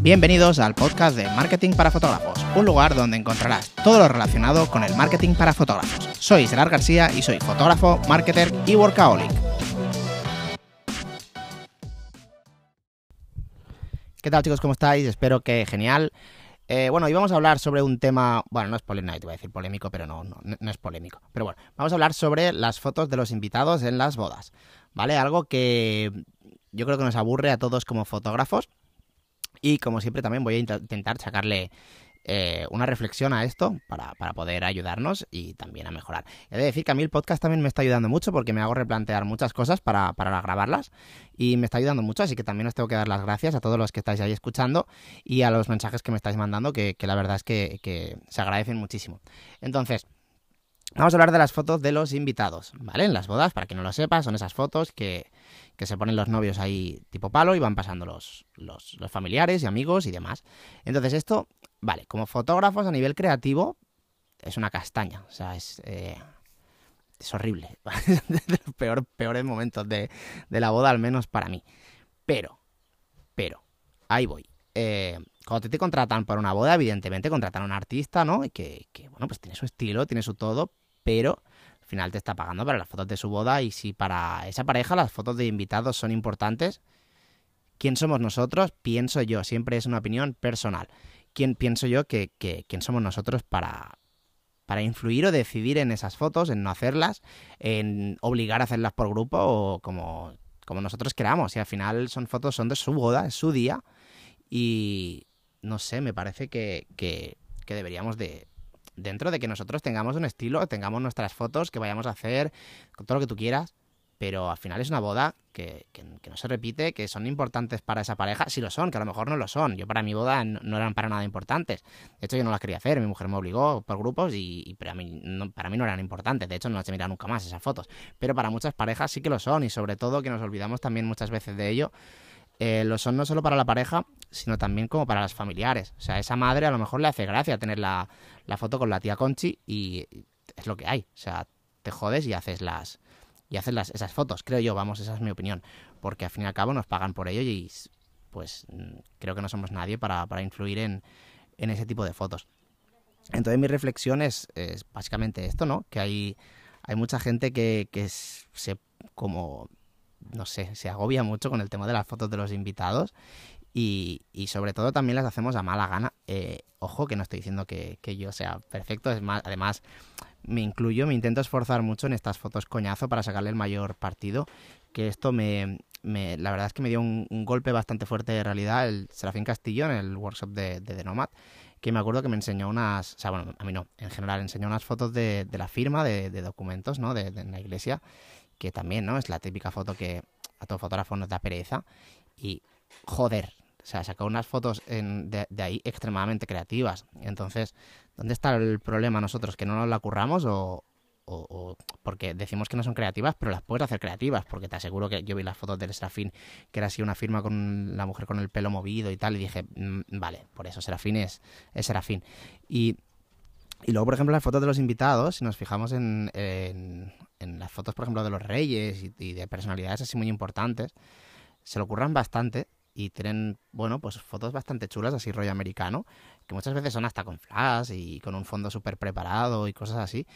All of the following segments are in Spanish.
Bienvenidos al podcast de Marketing para Fotógrafos, un lugar donde encontrarás todo lo relacionado con el marketing para fotógrafos. Soy Gerard García y soy fotógrafo, marketer y workaholic. ¿Qué tal chicos? ¿Cómo estáis? Espero que genial. Eh, bueno, hoy vamos a hablar sobre un tema, bueno, no es polémico, te voy a decir polémico, pero no, no, no es polémico. Pero bueno, vamos a hablar sobre las fotos de los invitados en las bodas, ¿vale? Algo que yo creo que nos aburre a todos como fotógrafos y como siempre también voy a intentar sacarle eh, una reflexión a esto para, poder ayudarnos y también a mejorar. He de decir que a mí el podcast también me está ayudando mucho porque me hago replantear muchas cosas para, para grabarlas y me está ayudando mucho, así que también os tengo que dar las gracias a todos los que estáis ahí escuchando y a los mensajes que me estáis mandando, que, la verdad es que, que se agradecen muchísimo. Entonces, Vamos a hablar de las fotos de los invitados, ¿vale? En las bodas, para que no lo sepa, son esas fotos que, que se ponen los novios ahí tipo palo y van pasando los, los, familiares y amigos y demás. Entonces esto, vale, como fotógrafos a nivel creativo es una castaña, o sea, es... Eh, es horrible. de los peor, peores momentos de, de, la boda, al menos para mí. Pero, pero, ahí voy. Eh, cuando te, contratan para una boda, evidentemente contratan a un artista, ¿no? Y que, que, bueno, pues tiene su estilo, tiene su todo, pero al final te está pagando para las fotos de su boda y si para esa pareja las fotos de invitados son importantes, ¿quién somos nosotros? Pienso yo, siempre es una opinión personal. ¿Quién pienso yo que, quién somos nosotros para, para influir o decidir en esas fotos, en no hacerlas, en obligar a hacerlas por grupo o como, como nosotros queramos? Y al final son fotos, son de su boda, es su día y no sé, me parece que, que deberíamos de, dentro de que nosotros tengamos un estilo, tengamos nuestras fotos que vayamos a hacer, todo lo que tú quieras, pero al final es una boda que, no se repite, que son importantes para esa pareja, si lo son, que a lo mejor no lo son. Yo para mi boda no, eran para nada importantes. De hecho, yo no las quería hacer, mi mujer me obligó por grupos y, para, mí, no, para mí no eran importantes. De hecho, no las he mirado nunca más esas fotos. Pero para muchas parejas sí que lo son y sobre todo que nos olvidamos también muchas veces de ello. Eh, lo son no solo para la pareja, sino también como para las familiares. O sea, esa madre a lo mejor le hace gracia tener la, foto con la tía Conchi y es lo que hay. O sea, te jodes y haces las y haces las, esas fotos, creo yo, vamos, esa es mi opinión. Porque al fin y al cabo nos pagan por ello y pues creo que no somos nadie para, influir en, ese tipo de fotos. Entonces mi reflexión es, básicamente esto, ¿no? Que hay, hay mucha gente que, que se como no sé, se agobia mucho con el tema de las fotos de los invitados y, y sobre todo también las hacemos a mala gana. Eh, ojo, que no estoy diciendo que, yo sea perfecto, es más, además me incluyo, me intento esforzar mucho en estas fotos coñazo para sacarle el mayor partido, que esto me, la verdad es que me dio un, golpe bastante fuerte de realidad el Serafín Castillo en el workshop de, de Nomad, que me acuerdo que me enseñó unas, o sea, bueno, a mí no, en general, enseñó unas fotos de, de la firma, de, de documentos, ¿no? De, de, la iglesia, que también, ¿no? Es la típica foto que a todo fotógrafo nos da pereza. Y, joder, o sea, sacó unas fotos de, ahí extremadamente creativas. Entonces, ¿dónde está el problema nosotros? ¿Que no nos la curramos o, o, porque decimos que no son creativas, pero las puedes hacer creativas? Porque te aseguro que yo vi las fotos del Serafín, que era así una firma con la mujer con el pelo movido y tal, y dije, mm, vale, por eso Serafín es, es Serafín. Y y luego, por ejemplo, las fotos de los invitados, si nos fijamos en, en, las fotos, por ejemplo, de los reyes y, de personalidades así muy importantes, se lo ocurran bastante y tienen, bueno, pues fotos bastante chulas, así rollo americano, que muchas veces son hasta con flash y con un fondo súper preparado y cosas así.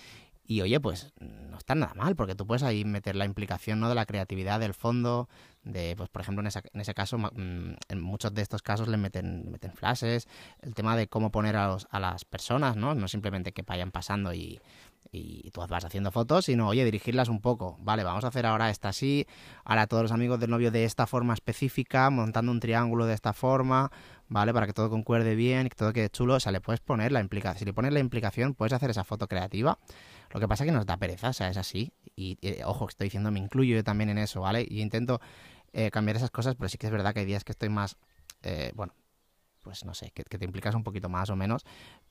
Y oye, pues no está nada mal, porque tú puedes ahí meter la implicación ¿no? de la creatividad del fondo, de, pues por ejemplo, en, ese caso, mm, en muchos de estos casos le meten, meten flashes, el tema de cómo poner a, los, a las personas, ¿no? No simplemente que vayan pasando y, y tú vas haciendo fotos, sino, oye, dirigirlas un poco. Vale, vamos a hacer ahora esta así, ahora todos los amigos del novio de esta forma específica, montando un triángulo de esta forma, ¿vale? Para que todo concuerde bien y que todo quede chulo. O sea, le puedes poner la implicación. Si le pones la implicación, puedes hacer esa foto creativa. Lo que pasa es que nos da pereza, o sea, es así. Y, ojo, estoy diciendo, me incluyo yo también en eso, ¿vale? Y intento eh, cambiar esas cosas, pero sí que es verdad que hay días que estoy más, eh, bueno, pues no sé, que, te implicas un poquito más o menos,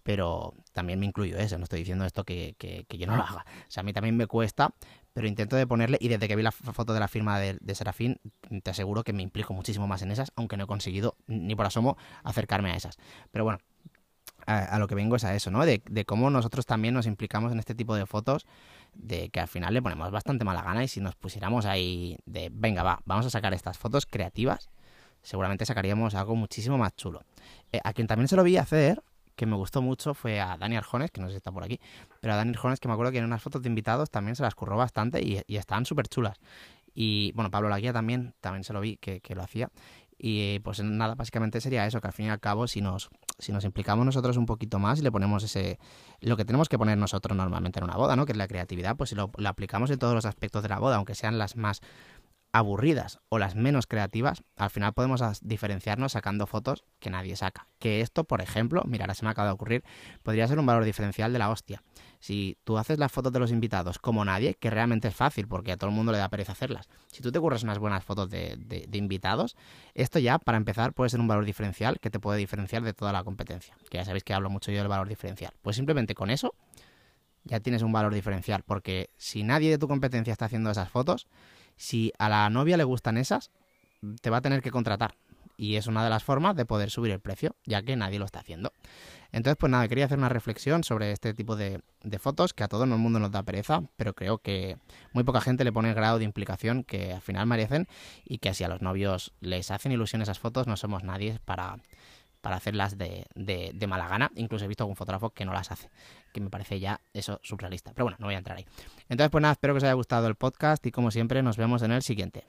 pero también me incluyo eso, no estoy diciendo esto que, que, yo no lo haga. O sea, a mí también me cuesta, pero intento de ponerle, y desde que vi la foto de la firma de, Serafín, te aseguro que me implico muchísimo más en esas, aunque no he conseguido ni por asomo acercarme a esas. Pero bueno, a, lo que vengo es a eso, ¿no? De, cómo nosotros también nos implicamos en este tipo de fotos, de que al final le ponemos bastante mala gana y si nos pusiéramos ahí de, venga, va, vamos a sacar estas fotos creativas, seguramente sacaríamos algo muchísimo más chulo. Eh, a quien también se lo vi hacer, que me gustó mucho, fue a Dani Arjones, que no sé si está por aquí, pero a Dani Arjones, que me acuerdo que en unas fotos de invitados también se las curró bastante y, estaban súper chulas. Y bueno, Pablo Laguía también, también se lo vi que lo hacía. Y pues nada, básicamente sería eso, que al fin y al cabo, si nos, si nos implicamos nosotros un poquito más y le ponemos ese lo que tenemos que poner nosotros normalmente en una boda, ¿no? Que es la creatividad, pues si lo, lo aplicamos en todos los aspectos de la boda, aunque sean las más aburridas o las menos creativas, al final podemos diferenciarnos sacando fotos que nadie saca. Que esto, por ejemplo, mira, ahora se me acaba de ocurrir, podría ser un valor diferencial de la hostia. Si tú haces las fotos de los invitados como nadie, que realmente es fácil porque a todo el mundo le da pereza hacerlas. Si tú te curras unas buenas fotos de, de, de invitados, esto ya, para empezar, puede ser un valor diferencial que te puede diferenciar de toda la competencia. Que ya sabéis que hablo mucho yo del valor diferencial. Pues simplemente con eso ya tienes un valor diferencial. Porque si nadie de tu competencia está haciendo esas fotos, si a la novia le gustan esas, te va a tener que contratar. Y es una de las formas de poder subir el precio, ya que nadie lo está haciendo. Entonces, pues nada, quería hacer una reflexión sobre este tipo de, de, fotos que a todo el mundo nos da pereza, pero creo que muy poca gente le pone el grado de implicación que al final merecen y que si a los novios les hacen ilusión esas fotos, no somos nadie para, para hacerlas de, de, de, mala gana. Incluso he visto algún fotógrafo que no las hace, que me parece ya eso surrealista. Pero bueno, no voy a entrar ahí. Entonces, pues nada, espero que os haya gustado el podcast y como siempre nos vemos en el siguiente.